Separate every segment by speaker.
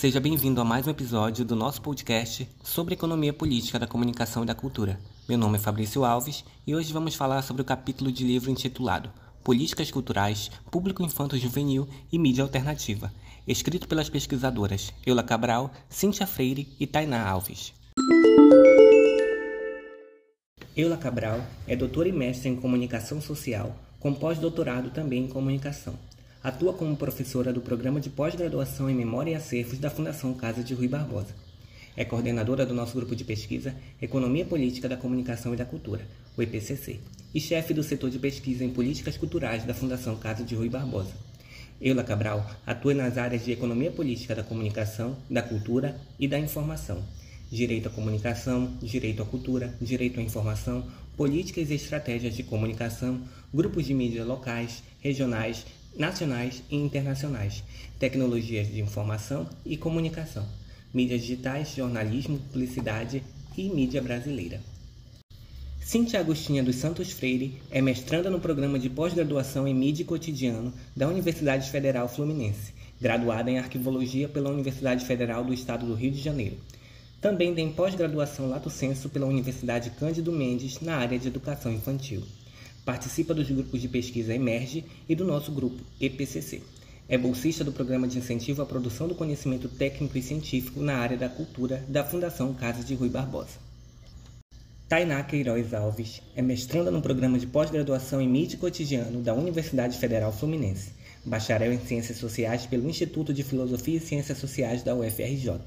Speaker 1: Seja bem-vindo a mais um episódio do nosso podcast sobre economia política da comunicação e da cultura. Meu nome é Fabrício Alves e hoje vamos falar sobre o capítulo de livro intitulado Políticas Culturais, Público Infanto Juvenil e Mídia Alternativa, escrito pelas pesquisadoras Eula Cabral, Cíntia Freire e Tainá Alves. Eula Cabral é doutora e mestre em comunicação social, com pós-doutorado também em comunicação. Atua como professora do programa de pós-graduação em Memória e Acervos da Fundação Casa de Rui Barbosa. É coordenadora do nosso grupo de pesquisa Economia Política da Comunicação e da Cultura, o EPCC, e chefe do setor de pesquisa em políticas culturais da Fundação Casa de Rui Barbosa. Eula Cabral atua nas áreas de Economia Política da Comunicação, da Cultura e da Informação, Direito à Comunicação, Direito à Cultura, Direito à Informação, Políticas e Estratégias de Comunicação, Grupos de Mídia Locais, Regionais, nacionais e internacionais, tecnologias de informação e comunicação, mídias digitais, jornalismo, publicidade e mídia brasileira. Cintia Agostinha dos Santos Freire é mestranda no programa de pós-graduação em Mídia e Cotidiano da Universidade Federal Fluminense, graduada em Arquivologia pela Universidade Federal do Estado do Rio de Janeiro. Também tem pós-graduação Lato Senso pela Universidade Cândido Mendes na área de Educação Infantil. Participa dos grupos de pesquisa Emerge e do nosso grupo EPCC. É bolsista do Programa de Incentivo à Produção do Conhecimento Técnico e Científico na área da Cultura da Fundação Casa de Rui Barbosa. Tainá Queiroz Alves é mestranda no Programa de Pós-Graduação em Mídia Cotidiano da Universidade Federal Fluminense, bacharel em Ciências Sociais pelo Instituto de Filosofia e Ciências Sociais da UFRJ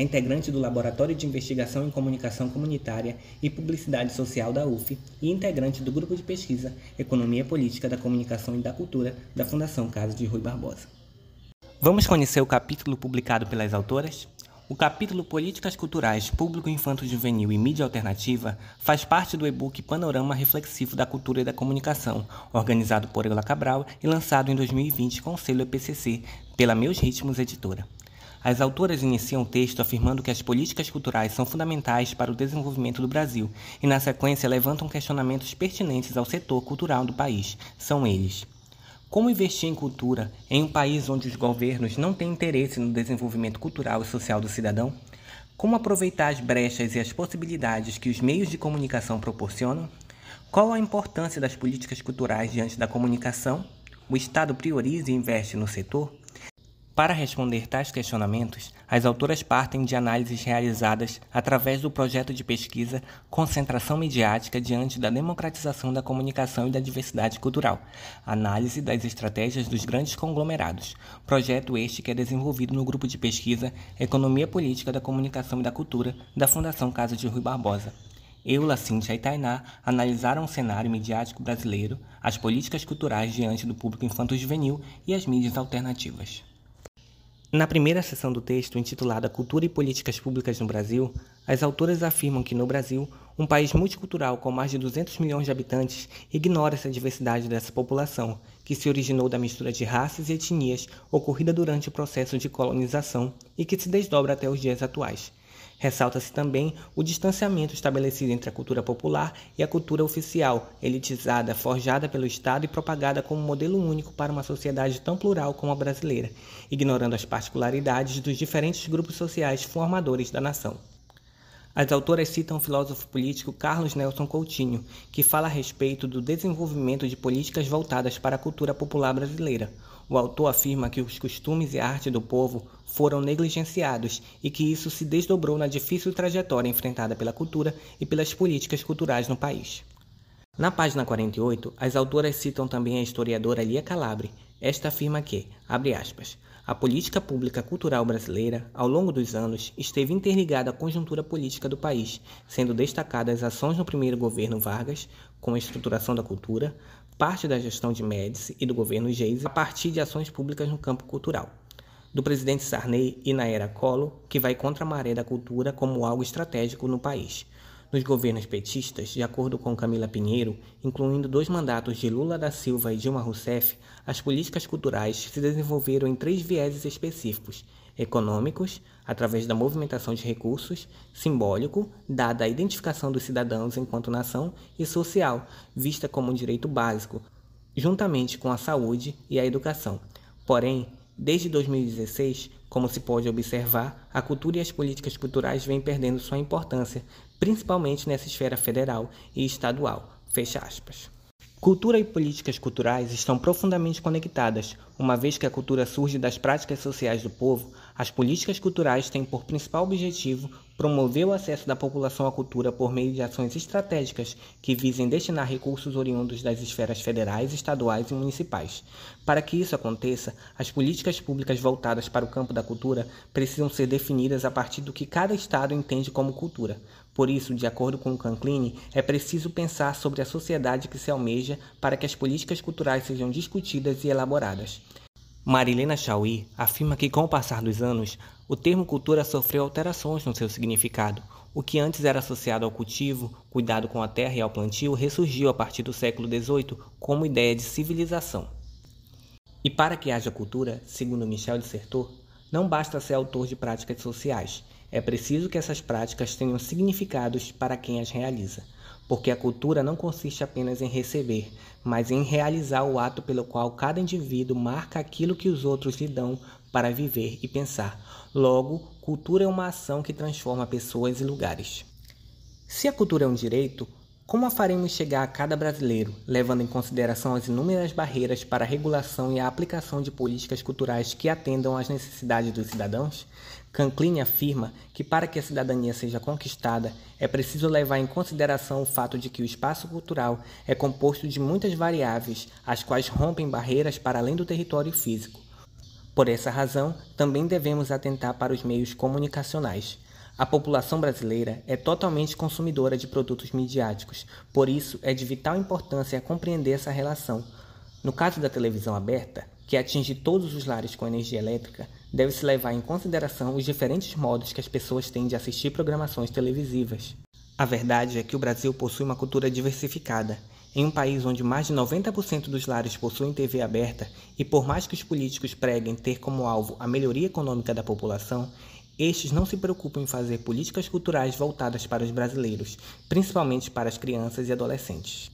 Speaker 1: é integrante do Laboratório de Investigação em Comunicação Comunitária e Publicidade Social da UF e integrante do Grupo de Pesquisa Economia Política da Comunicação e da Cultura da Fundação Casa de Rui Barbosa. Vamos conhecer o capítulo publicado pelas autoras? O capítulo Políticas Culturais, Público Infanto Juvenil e Mídia Alternativa faz parte do e-book Panorama Reflexivo da Cultura e da Comunicação, organizado por Eula Cabral e lançado em 2020 com o selo EPCC pela Meus Ritmos Editora. As autoras iniciam o texto afirmando que as políticas culturais são fundamentais para o desenvolvimento do Brasil e, na sequência, levantam questionamentos pertinentes ao setor cultural do país. São eles: como investir em cultura em um país onde os governos não têm interesse no desenvolvimento cultural e social do cidadão? Como aproveitar as brechas e as possibilidades que os meios de comunicação proporcionam? Qual a importância das políticas culturais diante da comunicação? O Estado prioriza e investe no setor? Para responder tais questionamentos, as autoras partem de análises realizadas através do projeto de pesquisa Concentração Midiática diante da democratização da comunicação e da diversidade cultural, análise das estratégias dos grandes conglomerados, projeto este que é desenvolvido no grupo de pesquisa Economia Política da Comunicação e da Cultura da Fundação Casa de Rui Barbosa. Eula, Cintia e Tainá analisaram o cenário midiático brasileiro, as políticas culturais diante do público infanto-juvenil e as mídias alternativas. Na primeira seção do texto, intitulada Cultura e Políticas Públicas no Brasil, as autoras afirmam que no Brasil, um país multicultural com mais de 200 milhões de habitantes, ignora essa diversidade dessa população, que se originou da mistura de raças e etnias ocorrida durante o processo de colonização e que se desdobra até os dias atuais. Ressalta-se também o distanciamento estabelecido entre a cultura popular e a cultura oficial, elitizada, forjada pelo Estado e propagada como modelo único para uma sociedade tão plural como a brasileira, ignorando as particularidades dos diferentes grupos sociais formadores da nação. As autoras citam o filósofo político Carlos Nelson Coutinho, que fala a respeito do desenvolvimento de políticas voltadas para a cultura popular brasileira, o autor afirma que os costumes e a arte do povo foram negligenciados e que isso se desdobrou na difícil trajetória enfrentada pela cultura e pelas políticas culturais no país. Na página 48, as autoras citam também a historiadora Lia Calabre. Esta afirma que, abre aspas, a política pública cultural brasileira, ao longo dos anos, esteve interligada à conjuntura política do país, sendo destacadas ações no primeiro governo Vargas, com a estruturação da cultura, parte da gestão de Médici e do governo Geisel a partir de ações públicas no campo cultural. Do presidente Sarney e na era Collor, que vai contra a maré da cultura como algo estratégico no país. Nos governos petistas, de acordo com Camila Pinheiro, incluindo dois mandatos de Lula da Silva e Dilma Rousseff, as políticas culturais se desenvolveram em três vieses específicos: econômicos, através da movimentação de recursos, simbólico, dada a identificação dos cidadãos enquanto nação, e social, vista como um direito básico, juntamente com a saúde e a educação. Porém, Desde 2016, como se pode observar, a cultura e as políticas culturais vêm perdendo sua importância, principalmente nessa esfera federal e estadual. Fecha aspas. Cultura e políticas culturais estão profundamente conectadas, uma vez que a cultura surge das práticas sociais do povo, as políticas culturais têm por principal objetivo promover o acesso da população à cultura por meio de ações estratégicas que visem destinar recursos oriundos das esferas federais, estaduais e municipais. Para que isso aconteça, as políticas públicas voltadas para o campo da cultura precisam ser definidas a partir do que cada estado entende como cultura. Por isso, de acordo com o Canclini, é preciso pensar sobre a sociedade que se almeja para que as políticas culturais sejam discutidas e elaboradas. Marilena Chauí afirma que, com o passar dos anos, o termo cultura sofreu alterações no seu significado. O que antes era associado ao cultivo, cuidado com a terra e ao plantio, ressurgiu a partir do século XVIII como ideia de civilização. E para que haja cultura, segundo Michel de Certeau, não basta ser autor de práticas sociais, é preciso que essas práticas tenham significados para quem as realiza porque a cultura não consiste apenas em receber, mas em realizar o ato pelo qual cada indivíduo marca aquilo que os outros lhe dão para viver e pensar. Logo, cultura é uma ação que transforma pessoas e lugares. Se a cultura é um direito, como a faremos chegar a cada brasileiro, levando em consideração as inúmeras barreiras para a regulação e a aplicação de políticas culturais que atendam às necessidades dos cidadãos? Canclin afirma que para que a cidadania seja conquistada, é preciso levar em consideração o fato de que o espaço cultural é composto de muitas variáveis, as quais rompem barreiras para além do território físico. Por essa razão, também devemos atentar para os meios comunicacionais. A população brasileira é totalmente consumidora de produtos midiáticos, por isso é de vital importância compreender essa relação. No caso da televisão aberta, que atinge todos os lares com energia elétrica, deve-se levar em consideração os diferentes modos que as pessoas têm de assistir programações televisivas. A verdade é que o Brasil possui uma cultura diversificada. Em um país onde mais de 90% dos lares possuem TV aberta, e por mais que os políticos preguem ter como alvo a melhoria econômica da população, estes não se preocupam em fazer políticas culturais voltadas para os brasileiros, principalmente para as crianças e adolescentes.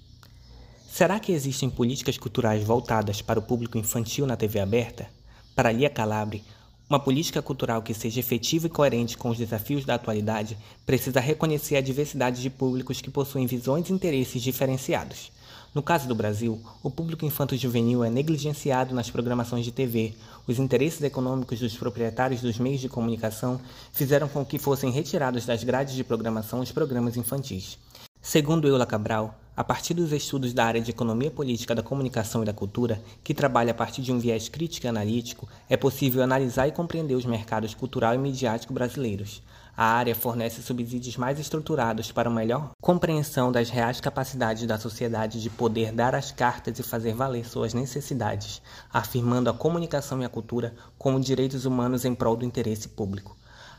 Speaker 1: Será que existem políticas culturais voltadas para o público infantil na TV aberta? Para Lia Calabre, uma política cultural que seja efetiva e coerente com os desafios da atualidade precisa reconhecer a diversidade de públicos que possuem visões e interesses diferenciados. No caso do Brasil, o público infanto-juvenil é negligenciado nas programações de TV. Os interesses econômicos dos proprietários dos meios de comunicação fizeram com que fossem retirados das grades de programação os programas infantis. Segundo Eula Cabral, a partir dos estudos da área de economia política da comunicação e da cultura, que trabalha a partir de um viés crítico e analítico, é possível analisar e compreender os mercados cultural e midiático brasileiros. A área fornece subsídios mais estruturados para uma melhor compreensão das reais capacidades da sociedade de poder dar as cartas e fazer valer suas necessidades, afirmando a comunicação e a cultura como direitos humanos em prol do interesse público.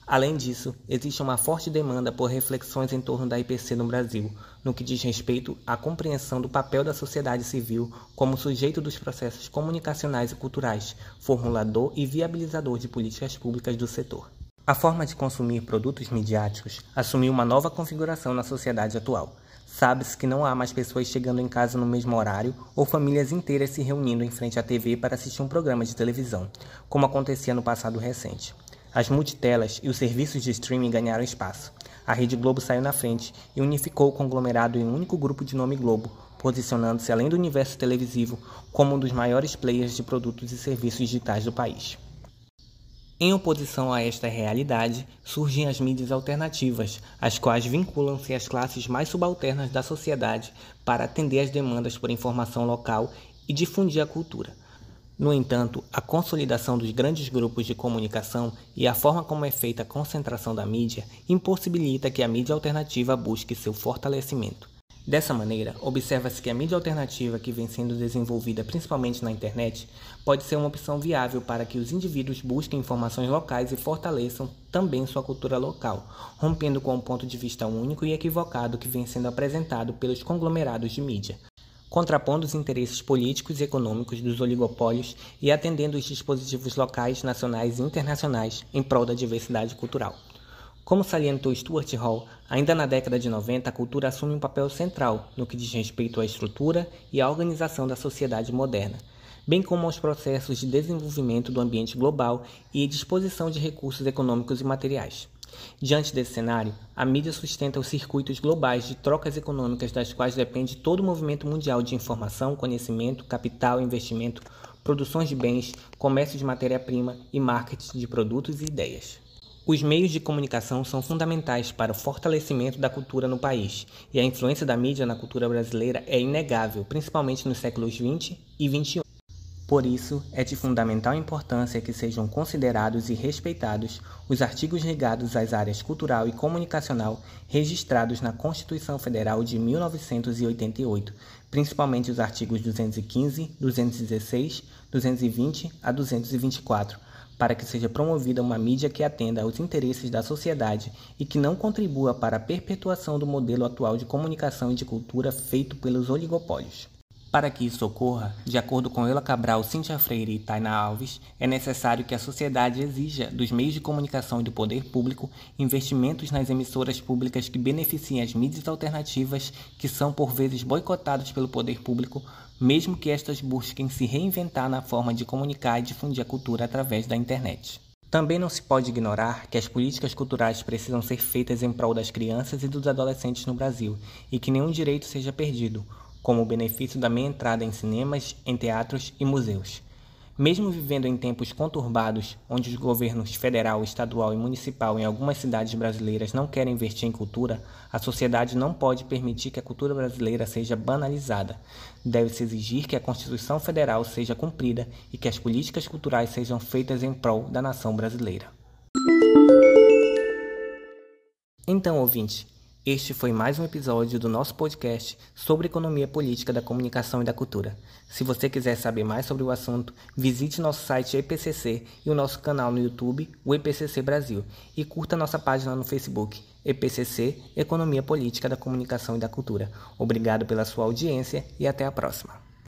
Speaker 1: Além disso, existe uma forte demanda por reflexões em torno da IPC no Brasil, no que diz respeito à compreensão do papel da sociedade civil como sujeito dos processos comunicacionais e culturais, formulador e viabilizador de políticas públicas do setor. A forma de consumir produtos midiáticos assumiu uma nova configuração na sociedade atual. Sabe-se que não há mais pessoas chegando em casa no mesmo horário ou famílias inteiras se reunindo em frente à TV para assistir um programa de televisão, como acontecia no passado recente. As multitelas e os serviços de streaming ganharam espaço. A Rede Globo saiu na frente e unificou o conglomerado em um único grupo de nome Globo, posicionando-se além do universo televisivo como um dos maiores players de produtos e serviços digitais do país. Em oposição a esta realidade, surgem as mídias alternativas, as quais vinculam-se às classes mais subalternas da sociedade para atender às demandas por informação local e difundir a cultura. No entanto, a consolidação dos grandes grupos de comunicação e a forma como é feita a concentração da mídia impossibilita que a mídia alternativa busque seu fortalecimento. Dessa maneira, observa-se que a mídia alternativa que vem sendo desenvolvida principalmente na internet pode ser uma opção viável para que os indivíduos busquem informações locais e fortaleçam também sua cultura local, rompendo com o um ponto de vista único e equivocado que vem sendo apresentado pelos conglomerados de mídia, contrapondo os interesses políticos e econômicos dos oligopólios e atendendo os dispositivos locais, nacionais e internacionais em prol da diversidade cultural. Como salientou Stuart Hall, ainda na década de 90 a cultura assume um papel central no que diz respeito à estrutura e à organização da sociedade moderna. bem como aos processos de desenvolvimento do ambiente global e disposição de recursos econômicos e materiais. Diante desse cenário, a mídia sustenta os circuitos globais de trocas econômicas das quais depende todo o movimento mundial de informação, conhecimento, capital, investimento, produções de bens, comércio de matéria-prima e marketing de produtos e ideias. Os meios de comunicação são fundamentais para o fortalecimento da cultura no país, e a influência da mídia na cultura brasileira é inegável, principalmente nos séculos 20 e 21. Por isso, é de fundamental importância que sejam considerados e respeitados os artigos ligados às áreas cultural e comunicacional registrados na Constituição Federal de 1988, principalmente os artigos 215, 216, 220 a 224, para que seja promovida uma mídia que atenda aos interesses da sociedade e que não contribua para a perpetuação do modelo atual de comunicação e de cultura feito pelos oligopólios. Para que isso ocorra, de acordo com Ela Cabral, Cíntia Freire e Taina Alves, é necessário que a sociedade exija dos meios de comunicação e do poder público investimentos nas emissoras públicas que beneficiem as mídias alternativas que são por vezes boicotadas pelo poder público, mesmo que estas busquem se reinventar na forma de comunicar e difundir a cultura através da internet. Também não se pode ignorar que as políticas culturais precisam ser feitas em prol das crianças e dos adolescentes no Brasil e que nenhum direito seja perdido como o benefício da meia entrada em cinemas, em teatros e museus. Mesmo vivendo em tempos conturbados, onde os governos federal, estadual e municipal em algumas cidades brasileiras não querem investir em cultura, a sociedade não pode permitir que a cultura brasileira seja banalizada. Deve-se exigir que a Constituição Federal seja cumprida e que as políticas culturais sejam feitas em prol da nação brasileira. Então, ouvinte, este foi mais um episódio do nosso podcast sobre economia política da comunicação e da cultura. Se você quiser saber mais sobre o assunto, visite nosso site EPCC e o nosso canal no YouTube, o EPCC Brasil, e curta nossa página no Facebook, EPCC Economia Política da Comunicação e da Cultura. Obrigado pela sua audiência e até a próxima.